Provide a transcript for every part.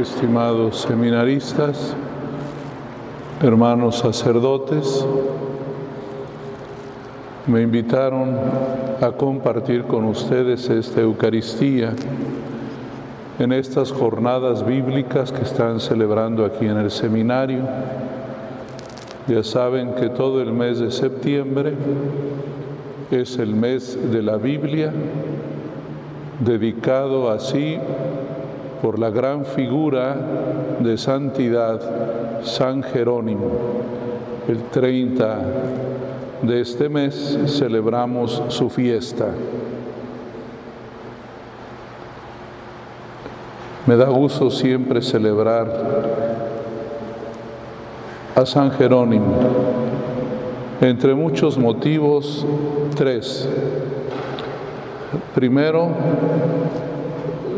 estimados seminaristas, hermanos sacerdotes, me invitaron a compartir con ustedes esta Eucaristía en estas jornadas bíblicas que están celebrando aquí en el seminario. Ya saben que todo el mes de septiembre es el mes de la Biblia, dedicado así por la gran figura de santidad San Jerónimo. El 30 de este mes celebramos su fiesta. Me da gusto siempre celebrar a San Jerónimo. Entre muchos motivos, tres. Primero,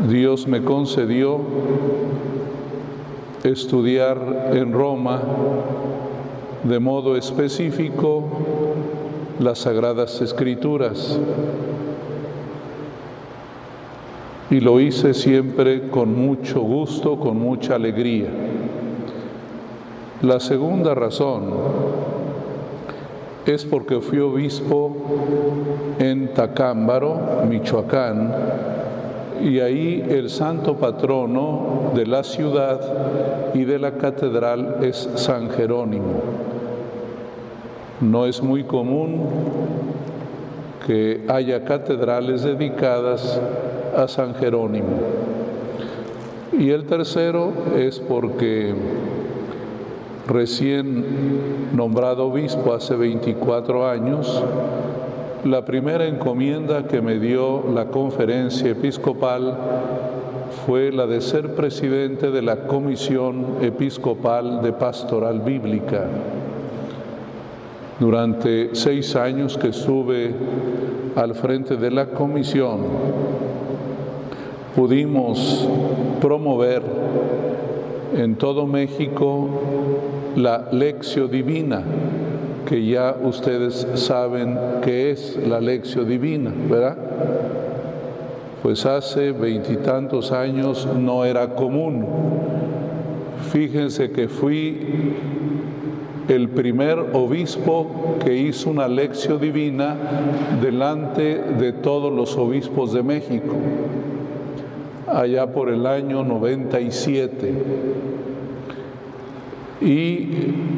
Dios me concedió estudiar en Roma de modo específico las Sagradas Escrituras. Y lo hice siempre con mucho gusto, con mucha alegría. La segunda razón es porque fui obispo en Tacámbaro, Michoacán, y ahí el santo patrono de la ciudad y de la catedral es San Jerónimo. No es muy común que haya catedrales dedicadas a San Jerónimo. Y el tercero es porque recién nombrado obispo hace 24 años, la primera encomienda que me dio la conferencia episcopal fue la de ser presidente de la Comisión Episcopal de Pastoral Bíblica. Durante seis años que estuve al frente de la comisión, pudimos promover en todo México la lección divina, que ya ustedes saben qué es la lección divina, ¿verdad? Pues hace veintitantos años no era común. Fíjense que fui el primer obispo que hizo una lección divina delante de todos los obispos de México, allá por el año 97. Y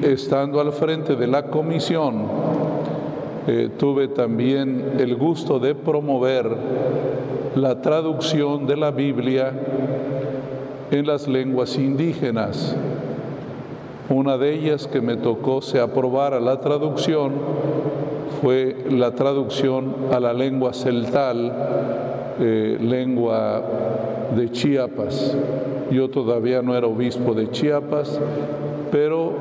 estando al frente de la comisión, eh, tuve también el gusto de promover la traducción de la Biblia en las lenguas indígenas una de ellas que me tocó se aprobara la traducción fue la traducción a la lengua celtal, eh, lengua de Chiapas. Yo todavía no era obispo de Chiapas, pero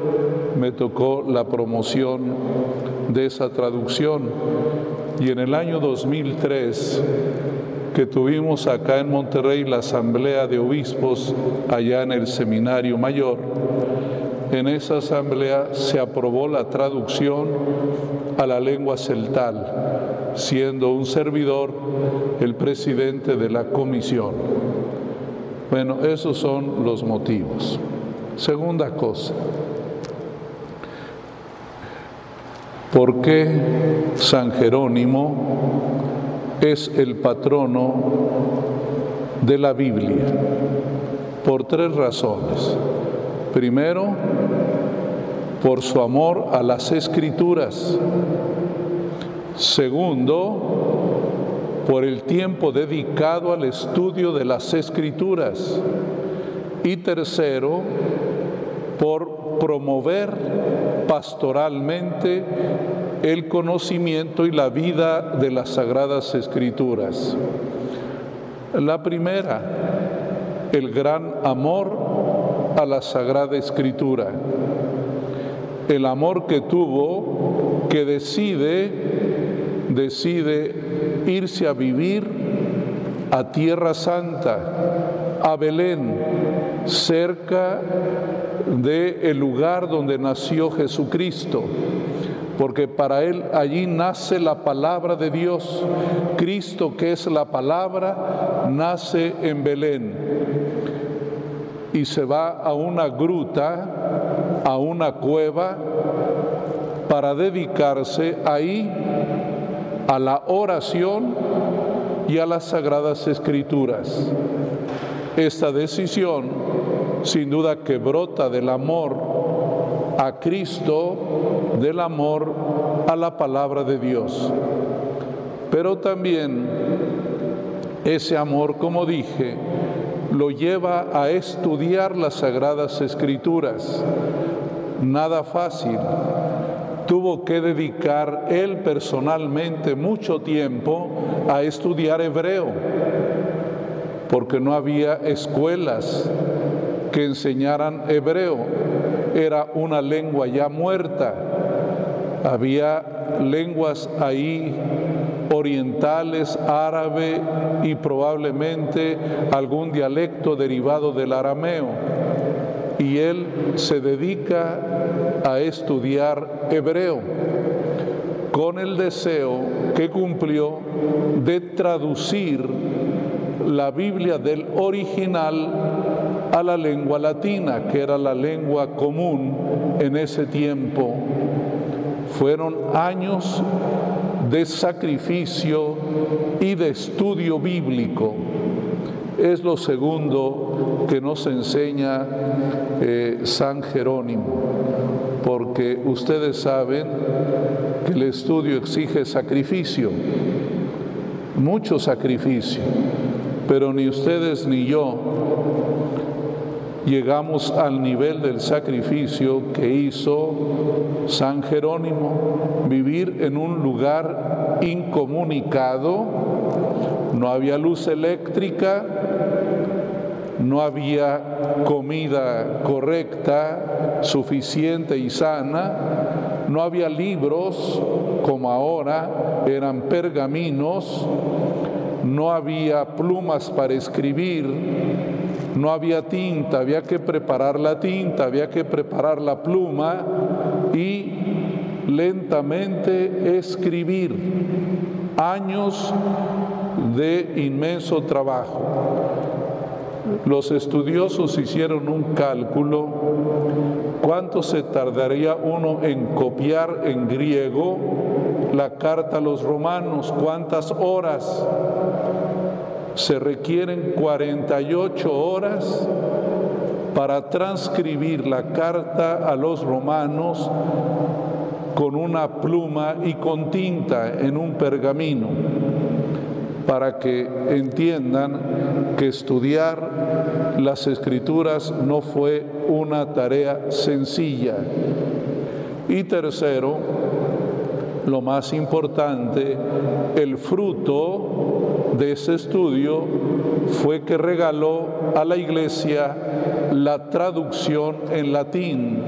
me tocó la promoción de esa traducción. Y en el año 2003, que tuvimos acá en Monterrey la Asamblea de Obispos, allá en el Seminario Mayor, en esa asamblea se aprobó la traducción a la lengua celtal, siendo un servidor el presidente de la comisión. Bueno, esos son los motivos. Segunda cosa, ¿por qué San Jerónimo es el patrono de la Biblia? Por tres razones. Primero, por su amor a las escrituras. Segundo, por el tiempo dedicado al estudio de las escrituras. Y tercero, por promover pastoralmente el conocimiento y la vida de las sagradas escrituras. La primera, el gran amor a la Sagrada Escritura. El amor que tuvo, que decide, decide irse a vivir a Tierra Santa, a Belén, cerca del el lugar donde nació Jesucristo porque para él allí nace la palabra de Dios. Cristo, que es la palabra, nace en Belén. y se va a una gruta, a una cueva, para dedicarse ahí a la oración y a las sagradas escrituras. Esta decisión, sin duda que brota del amor a Cristo, del amor a la palabra de Dios. Pero también ese amor, como dije, lo lleva a estudiar las sagradas escrituras. Nada fácil. Tuvo que dedicar él personalmente mucho tiempo a estudiar hebreo, porque no había escuelas que enseñaran hebreo. Era una lengua ya muerta. Había lenguas ahí orientales, árabe y probablemente algún dialecto derivado del arameo. Y él se dedica a estudiar hebreo con el deseo que cumplió de traducir la Biblia del original a la lengua latina, que era la lengua común en ese tiempo. Fueron años de sacrificio y de estudio bíblico. Es lo segundo que nos enseña eh, San Jerónimo, porque ustedes saben que el estudio exige sacrificio, mucho sacrificio, pero ni ustedes ni yo llegamos al nivel del sacrificio que hizo San Jerónimo, vivir en un lugar incomunicado, no había luz eléctrica, no había comida correcta, suficiente y sana, no había libros como ahora, eran pergaminos, no había plumas para escribir, no había tinta, había que preparar la tinta, había que preparar la pluma y lentamente escribir. Años de inmenso trabajo. Los estudiosos hicieron un cálculo, cuánto se tardaría uno en copiar en griego la carta a los romanos, cuántas horas se requieren 48 horas para transcribir la carta a los romanos con una pluma y con tinta en un pergamino, para que entiendan que estudiar las escrituras no fue una tarea sencilla. Y tercero, lo más importante, el fruto de ese estudio fue que regaló a la iglesia la traducción en latín,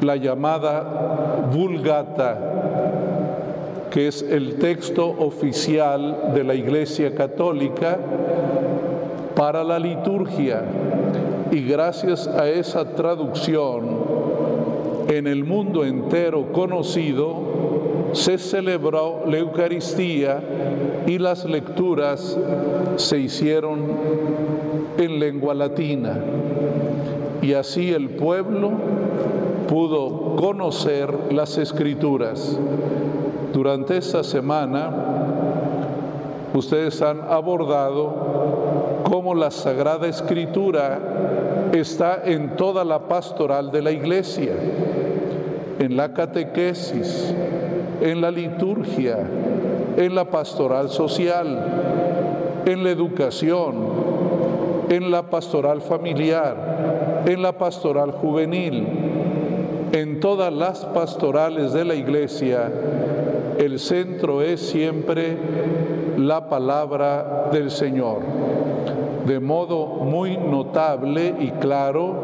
la llamada Vulgata, que es el texto oficial de la Iglesia Católica para la liturgia. Y gracias a esa traducción, en el mundo entero conocido, se celebró la Eucaristía y las lecturas se hicieron en lengua latina. Y así el pueblo pudo conocer las escrituras. Durante esta semana ustedes han abordado cómo la Sagrada Escritura está en toda la pastoral de la iglesia, en la catequesis, en la liturgia, en la pastoral social, en la educación, en la pastoral familiar, en la pastoral juvenil, en todas las pastorales de la iglesia, el centro es siempre la palabra del Señor. De modo muy notable y claro,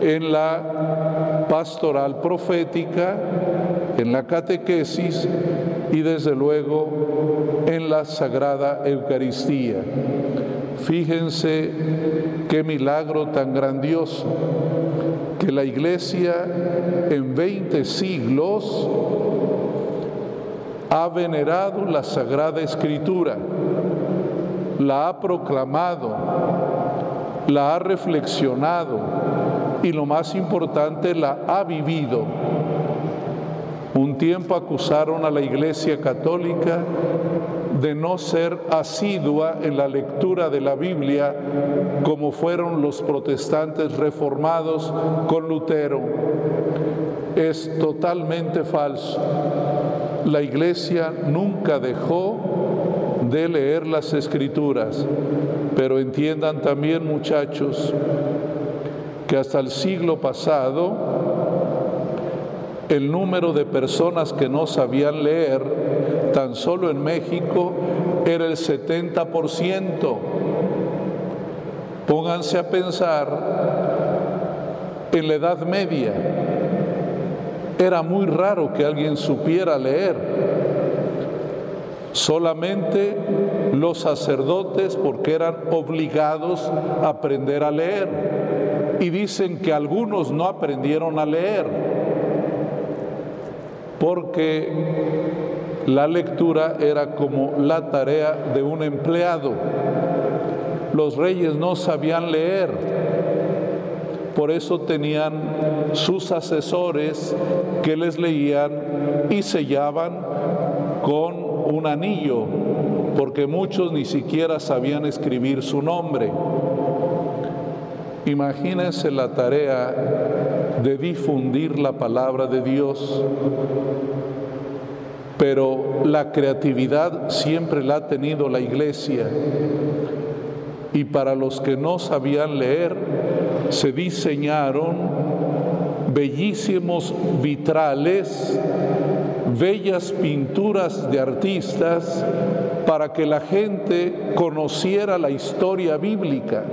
en la pastoral profética, en la catequesis y desde luego en la Sagrada Eucaristía. Fíjense qué milagro tan grandioso que la Iglesia en 20 siglos ha venerado la Sagrada Escritura, la ha proclamado, la ha reflexionado y lo más importante, la ha vivido. Un tiempo acusaron a la Iglesia Católica de no ser asidua en la lectura de la Biblia como fueron los protestantes reformados con Lutero. Es totalmente falso. La Iglesia nunca dejó de leer las escrituras, pero entiendan también muchachos que hasta el siglo pasado el número de personas que no sabían leer, tan solo en México, era el 70%. Pónganse a pensar en la Edad Media. Era muy raro que alguien supiera leer. Solamente los sacerdotes, porque eran obligados a aprender a leer. Y dicen que algunos no aprendieron a leer, porque la lectura era como la tarea de un empleado. Los reyes no sabían leer, por eso tenían sus asesores que les leían y sellaban con un anillo, porque muchos ni siquiera sabían escribir su nombre. Imagínense la tarea de difundir la palabra de Dios, pero la creatividad siempre la ha tenido la iglesia y para los que no sabían leer se diseñaron bellísimos vitrales bellas pinturas de artistas para que la gente conociera la historia bíblica.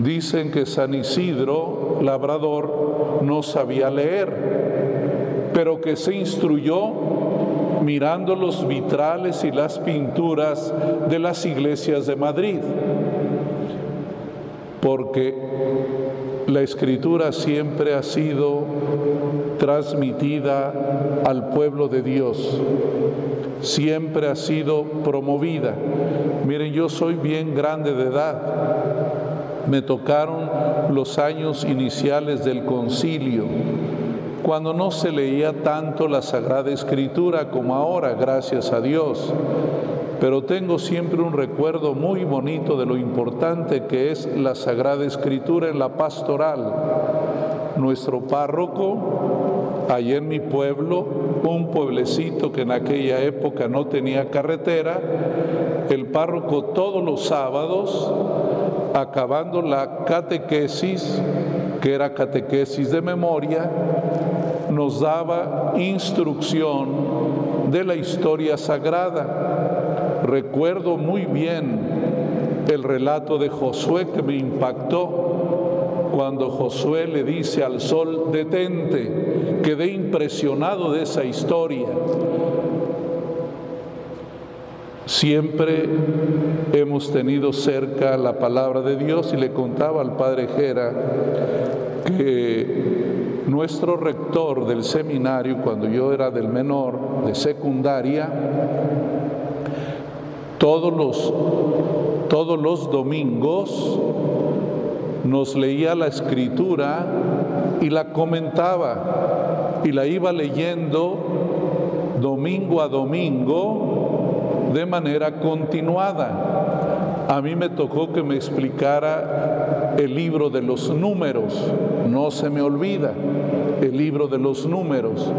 Dicen que San Isidro, labrador, no sabía leer, pero que se instruyó mirando los vitrales y las pinturas de las iglesias de Madrid, porque la escritura siempre ha sido transmitida al pueblo de Dios, siempre ha sido promovida. Miren, yo soy bien grande de edad, me tocaron los años iniciales del concilio, cuando no se leía tanto la Sagrada Escritura como ahora, gracias a Dios pero tengo siempre un recuerdo muy bonito de lo importante que es la Sagrada Escritura en la pastoral. Nuestro párroco, allá en mi pueblo, un pueblecito que en aquella época no tenía carretera, el párroco todos los sábados, acabando la catequesis, que era catequesis de memoria, nos daba instrucción de la historia sagrada Recuerdo muy bien el relato de Josué que me impactó cuando Josué le dice al sol, detente, quedé impresionado de esa historia. Siempre hemos tenido cerca la palabra de Dios y le contaba al padre Jera que nuestro rector del seminario, cuando yo era del menor, de secundaria, todos los, todos los domingos nos leía la escritura y la comentaba y la iba leyendo domingo a domingo de manera continuada. A mí me tocó que me explicara el libro de los números, no se me olvida, el libro de los números.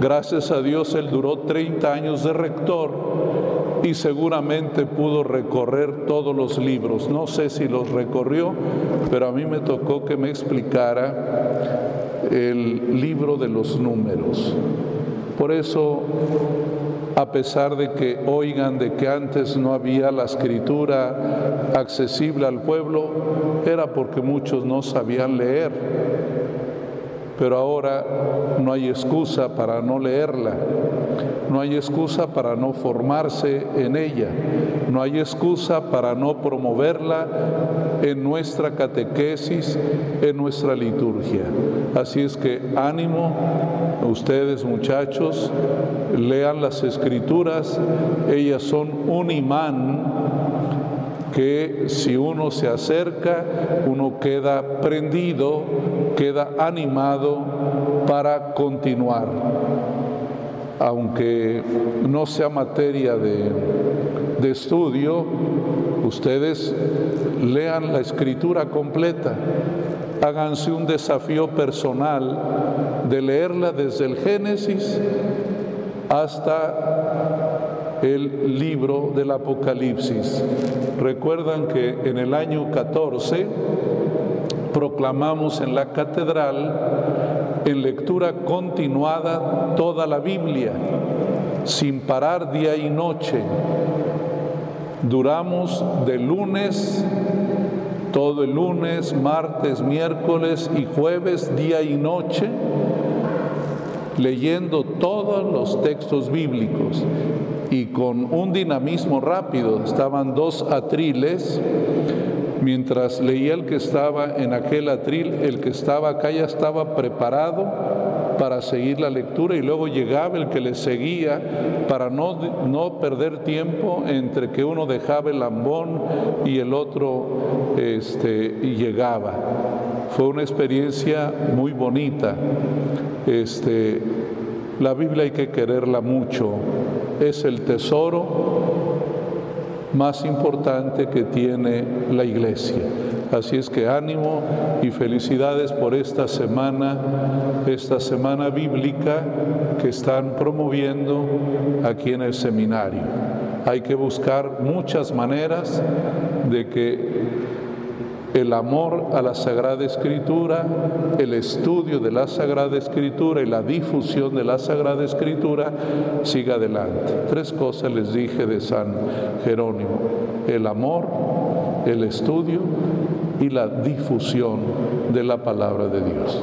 Gracias a Dios él duró 30 años de rector y seguramente pudo recorrer todos los libros. No sé si los recorrió, pero a mí me tocó que me explicara el libro de los números. Por eso, a pesar de que oigan de que antes no había la escritura accesible al pueblo, era porque muchos no sabían leer. Pero ahora no hay excusa para no leerla. No hay excusa para no formarse en ella. No hay excusa para no promoverla en nuestra catequesis, en nuestra liturgia. Así es que ánimo, ustedes muchachos, lean las escrituras, ellas son un imán que si uno se acerca, uno queda prendido, queda animado para continuar. Aunque no sea materia de, de estudio, ustedes lean la escritura completa, háganse un desafío personal de leerla desde el Génesis hasta el libro del Apocalipsis. Recuerdan que en el año 14 proclamamos en la catedral en lectura continuada toda la Biblia, sin parar día y noche. Duramos de lunes todo el lunes, martes, miércoles y jueves, día y noche, leyendo todos los textos bíblicos y con un dinamismo rápido. Estaban dos atriles, mientras leía el que estaba en aquel atril, el que estaba acá ya estaba preparado para seguir la lectura y luego llegaba el que le seguía para no, no perder tiempo entre que uno dejaba el lambón y el otro este, llegaba. Fue una experiencia muy bonita. Este, la Biblia hay que quererla mucho. Es el tesoro más importante que tiene la iglesia. Así es que ánimo y felicidades por esta semana, esta semana bíblica que están promoviendo aquí en el seminario. Hay que buscar muchas maneras de que el amor a la Sagrada Escritura, el estudio de la Sagrada Escritura y la difusión de la Sagrada Escritura siga adelante. Tres cosas les dije de San Jerónimo. El amor, el estudio y la difusión de la palabra de Dios.